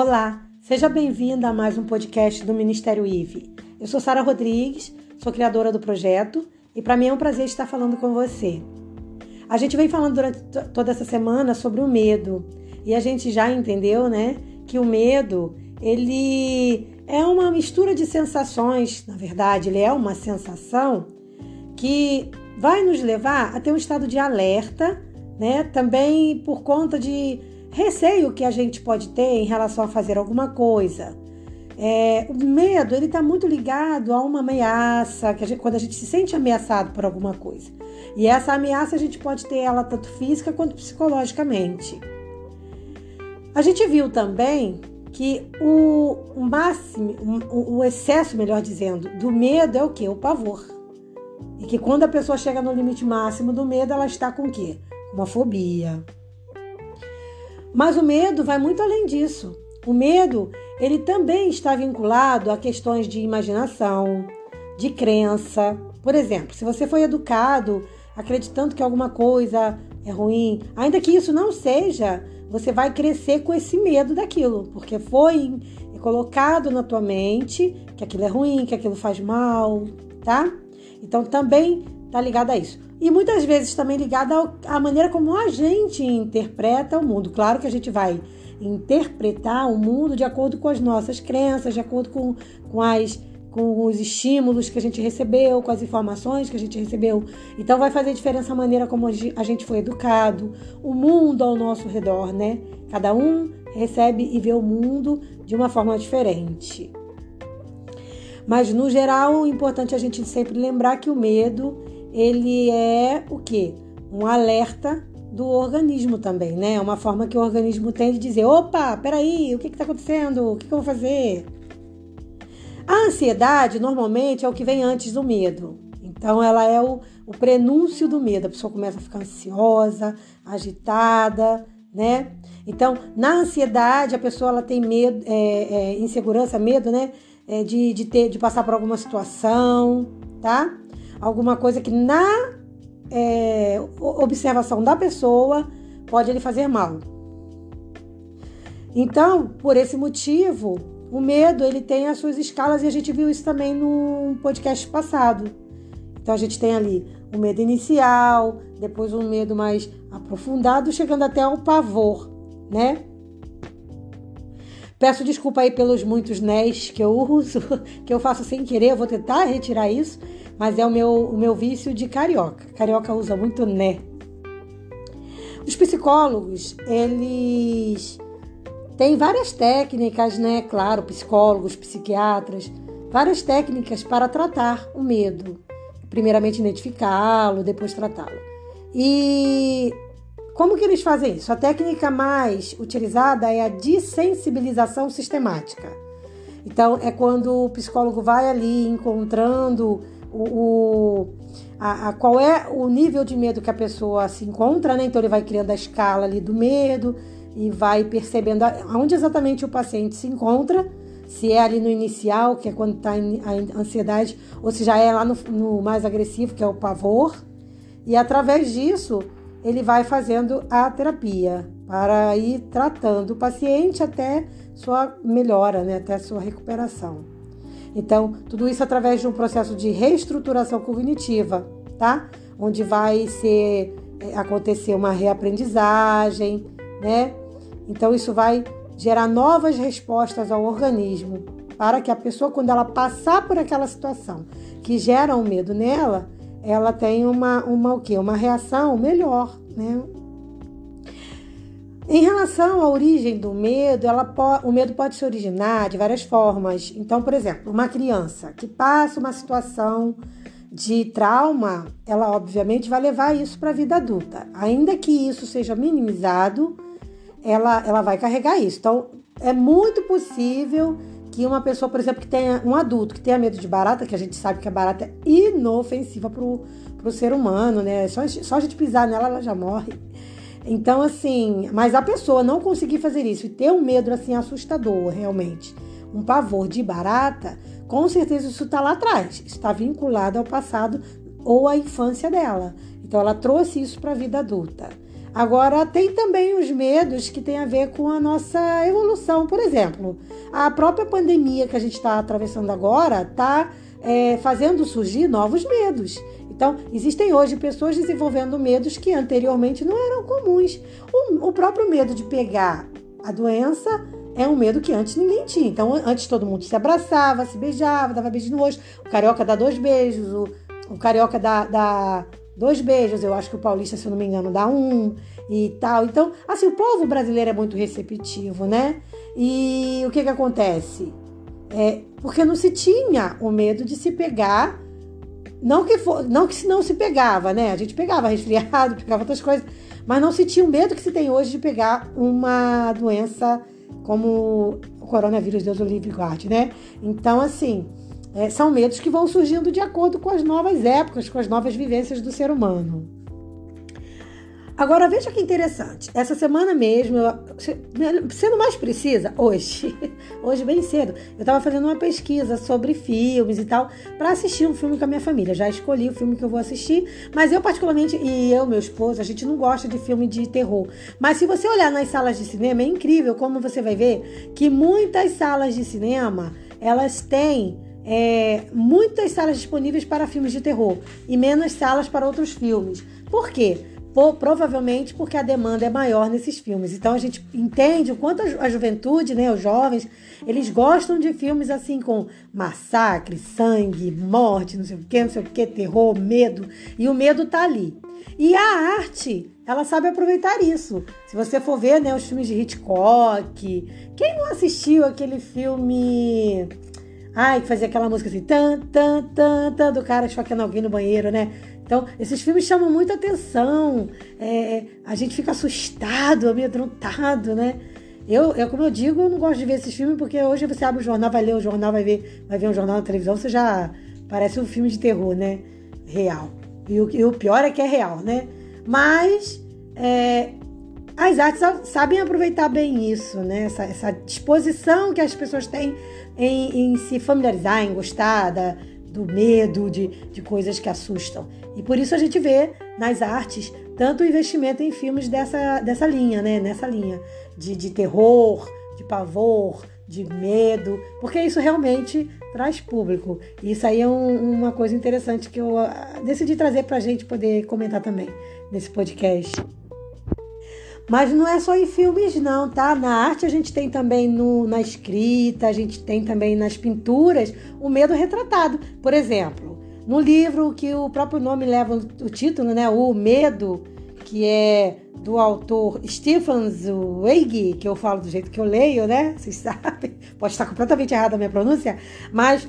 Olá, seja bem-vinda a mais um podcast do Ministério IVE. Eu sou Sara Rodrigues, sou criadora do projeto e para mim é um prazer estar falando com você. A gente vem falando durante toda essa semana sobre o medo e a gente já entendeu, né, que o medo ele é uma mistura de sensações, na verdade, ele é uma sensação que vai nos levar a ter um estado de alerta, né? Também por conta de receio que a gente pode ter em relação a fazer alguma coisa. É, o medo ele está muito ligado a uma ameaça, que a gente, quando a gente se sente ameaçado por alguma coisa. E essa ameaça a gente pode ter ela tanto física quanto psicologicamente. A gente viu também que o, máximo, o, excesso, melhor dizendo, do medo é o que? O pavor. E que quando a pessoa chega no limite máximo do medo, ela está com o? Uma fobia, mas o medo vai muito além disso. O medo, ele também está vinculado a questões de imaginação, de crença. Por exemplo, se você foi educado acreditando que alguma coisa é ruim, ainda que isso não seja, você vai crescer com esse medo daquilo, porque foi colocado na tua mente que aquilo é ruim, que aquilo faz mal, tá? Então também tá ligado a isso e muitas vezes também ligada à maneira como a gente interpreta o mundo. Claro que a gente vai interpretar o mundo de acordo com as nossas crenças, de acordo com, com, as, com os estímulos que a gente recebeu, com as informações que a gente recebeu. Então vai fazer diferença a maneira como a gente foi educado, o mundo ao nosso redor, né? Cada um recebe e vê o mundo de uma forma diferente. Mas no geral, o importante é a gente sempre lembrar que o medo ele é o que? Um alerta do organismo também, né? É uma forma que o organismo tem de dizer: opa, peraí, o que está acontecendo? O que, que eu vou fazer? A ansiedade normalmente é o que vem antes do medo. Então, ela é o, o prenúncio do medo. A pessoa começa a ficar ansiosa, agitada, né? Então, na ansiedade, a pessoa ela tem medo, é, é, insegurança, medo, né? É, de, de, ter, de passar por alguma situação, tá? Alguma coisa que na é, observação da pessoa pode lhe fazer mal. Então, por esse motivo, o medo ele tem as suas escalas e a gente viu isso também no podcast passado. Então a gente tem ali o medo inicial, depois um medo mais aprofundado, chegando até ao pavor, né? Peço desculpa aí pelos muitos nés que eu uso, que eu faço sem querer, eu vou tentar retirar isso, mas é o meu, o meu vício de carioca. Carioca usa muito né. Os psicólogos, eles têm várias técnicas, né? Claro, psicólogos, psiquiatras, várias técnicas para tratar o medo. Primeiramente identificá-lo, depois tratá-lo. E como que eles fazem isso? A técnica mais utilizada é a dessensibilização sistemática. Então, é quando o psicólogo vai ali encontrando o, o a, a, qual é o nível de medo que a pessoa se encontra, né? Então ele vai criando a escala ali do medo e vai percebendo aonde exatamente o paciente se encontra, se é ali no inicial, que é quando está a ansiedade, ou se já é lá no, no mais agressivo, que é o pavor. E através disso, ele vai fazendo a terapia para ir tratando o paciente até sua melhora, né? até sua recuperação. Então, tudo isso através de um processo de reestruturação cognitiva, tá? Onde vai ser é, acontecer uma reaprendizagem, né? Então, isso vai gerar novas respostas ao organismo para que a pessoa, quando ela passar por aquela situação que gera um medo nela, ela tenha uma, uma o quê? Uma reação melhor, né? Em relação à origem do medo, ela o medo pode se originar de várias formas. Então, por exemplo, uma criança que passa uma situação de trauma, ela obviamente vai levar isso para a vida adulta. Ainda que isso seja minimizado, ela, ela vai carregar isso. Então, é muito possível que uma pessoa, por exemplo, que tenha um adulto que tenha medo de barata, que a gente sabe que a barata é inofensiva para o ser humano, né? Só, só a gente pisar nela, ela já morre. Então, assim, mas a pessoa não conseguir fazer isso e ter um medo assim assustador, realmente, um pavor de barata, com certeza isso está lá atrás, está vinculado ao passado ou à infância dela. Então, ela trouxe isso para a vida adulta. Agora, tem também os medos que têm a ver com a nossa evolução. Por exemplo, a própria pandemia que a gente está atravessando agora está é, fazendo surgir novos medos. Então, existem hoje pessoas desenvolvendo medos que anteriormente não eram comuns. O, o próprio medo de pegar a doença é um medo que antes ninguém tinha. Então, antes todo mundo se abraçava, se beijava, dava beijo no rosto. O carioca dá dois beijos, o, o carioca dá, dá dois beijos, eu acho que o paulista, se eu não me engano, dá um e tal. Então, assim, o povo brasileiro é muito receptivo, né? E o que que acontece? É, porque não se tinha o medo de se pegar, não que for, não que não se pegava, né? A gente pegava resfriado, pegava outras coisas, mas não se tinha o medo que se tem hoje de pegar uma doença como o coronavírus, Deus o livre guarde, né? Então, assim, é, são medos que vão surgindo de acordo com as novas épocas, com as novas vivências do ser humano. Agora veja que interessante. Essa semana mesmo, sendo mais precisa, hoje, hoje bem cedo, eu estava fazendo uma pesquisa sobre filmes e tal para assistir um filme com a minha família. Já escolhi o filme que eu vou assistir, mas eu particularmente e eu, meu esposo, a gente não gosta de filme de terror. Mas se você olhar nas salas de cinema, é incrível como você vai ver que muitas salas de cinema elas têm é, muitas salas disponíveis para filmes de terror e menos salas para outros filmes. Por quê? Por, provavelmente porque a demanda é maior nesses filmes. Então a gente entende o quanto a, a juventude, né, os jovens, eles gostam de filmes assim com massacre, sangue, morte, não sei o que, não sei o que, terror, medo. E o medo tá ali. E a arte, ela sabe aproveitar isso. Se você for ver, né, os filmes de Hitchcock, quem não assistiu aquele filme Ai, que fazia aquela música assim, tan, tan, tan, tan, do cara esfaqueando alguém no banheiro, né? Então, esses filmes chamam muita atenção. É, a gente fica assustado, amedrontado, né? Eu, eu, como eu digo, eu não gosto de ver esses filmes porque hoje você abre o jornal, vai ler o jornal, vai ver, vai ver um jornal na televisão, você já parece um filme de terror, né? Real. E o, e o pior é que é real, né? Mas é, as artes sabem aproveitar bem isso, né? Essa, essa disposição que as pessoas têm em, em se familiarizar, em gostar da, do medo, de, de coisas que assustam. E por isso a gente vê nas artes tanto investimento em filmes dessa, dessa linha, né? Nessa linha de, de terror, de pavor, de medo, porque isso realmente traz público. E isso aí é um, uma coisa interessante que eu uh, decidi trazer para a gente poder comentar também nesse podcast. Mas não é só em filmes, não, tá? Na arte a gente tem também no, na escrita, a gente tem também nas pinturas o medo retratado. Por exemplo, no livro que o próprio nome leva o título, né? O Medo, que é do autor Stephen Zweig, que eu falo do jeito que eu leio, né? Vocês sabem, pode estar completamente errada a minha pronúncia, mas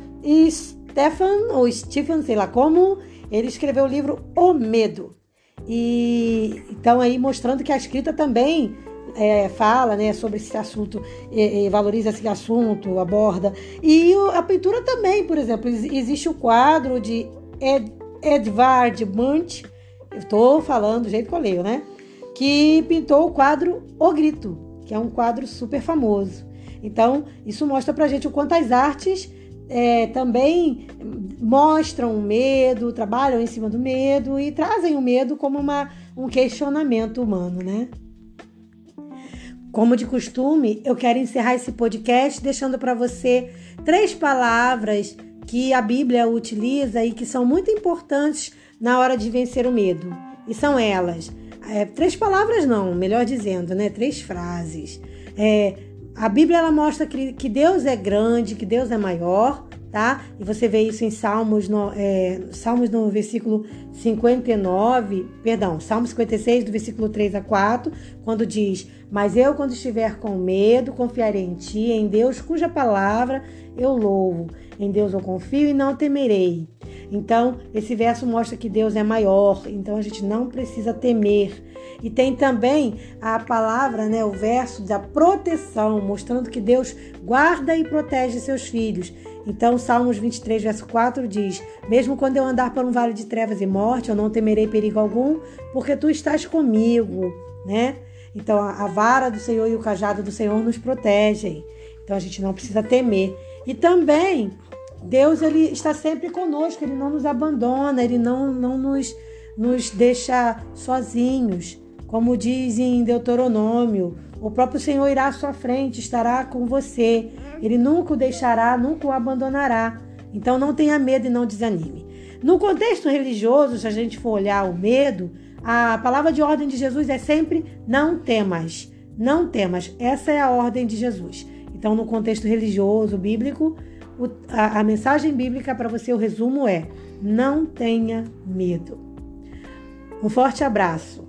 Stephen, ou Stephen, sei lá como, ele escreveu o livro O Medo. E então aí mostrando que a escrita também é, fala né, sobre esse assunto, valoriza esse assunto, aborda. E a pintura também, por exemplo, existe o quadro de Ed, Edvard Munch, eu estou falando do jeito que eu leio, né? Que pintou o quadro O Grito, que é um quadro super famoso. Então, isso mostra pra gente o quanto as artes é, também mostram o medo, trabalham em cima do medo e trazem o medo como uma, um questionamento humano, né? Como de costume, eu quero encerrar esse podcast deixando para você três palavras que a Bíblia utiliza e que são muito importantes na hora de vencer o medo. E são elas. É, três palavras não, melhor dizendo, né? Três frases. É, a Bíblia ela mostra que, que Deus é grande, que Deus é maior, tá? E você vê isso em Salmos no, é, Salmos no versículo 59, perdão, Salmo 56, do versículo 3 a 4, quando diz: Mas eu, quando estiver com medo, confiarei em ti, em Deus, cuja palavra eu louvo. Em Deus eu confio e não temerei. Então, esse verso mostra que Deus é maior, então a gente não precisa temer. E tem também a palavra, né, o verso da proteção, mostrando que Deus guarda e protege seus filhos. Então, Salmos 23, verso 4 diz: Mesmo quando eu andar por um vale de trevas e morte, eu não temerei perigo algum, porque tu estás comigo, né? Então, a vara do Senhor e o cajado do Senhor nos protegem. Então, a gente não precisa temer. E também, Deus ele está sempre conosco, ele não nos abandona, ele não, não nos, nos deixa sozinhos Como diz em Deuteronômio, o próprio Senhor irá à sua frente, estará com você. Ele nunca o deixará, nunca o abandonará. Então não tenha medo e não desanime. No contexto religioso, se a gente for olhar o medo, a palavra de ordem de Jesus é sempre não temas. Não temas. Essa é a ordem de Jesus. Então, no contexto religioso, bíblico, a, a mensagem bíblica para você, o resumo é: não tenha medo. Um forte abraço.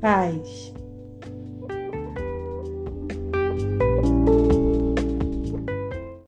Paz.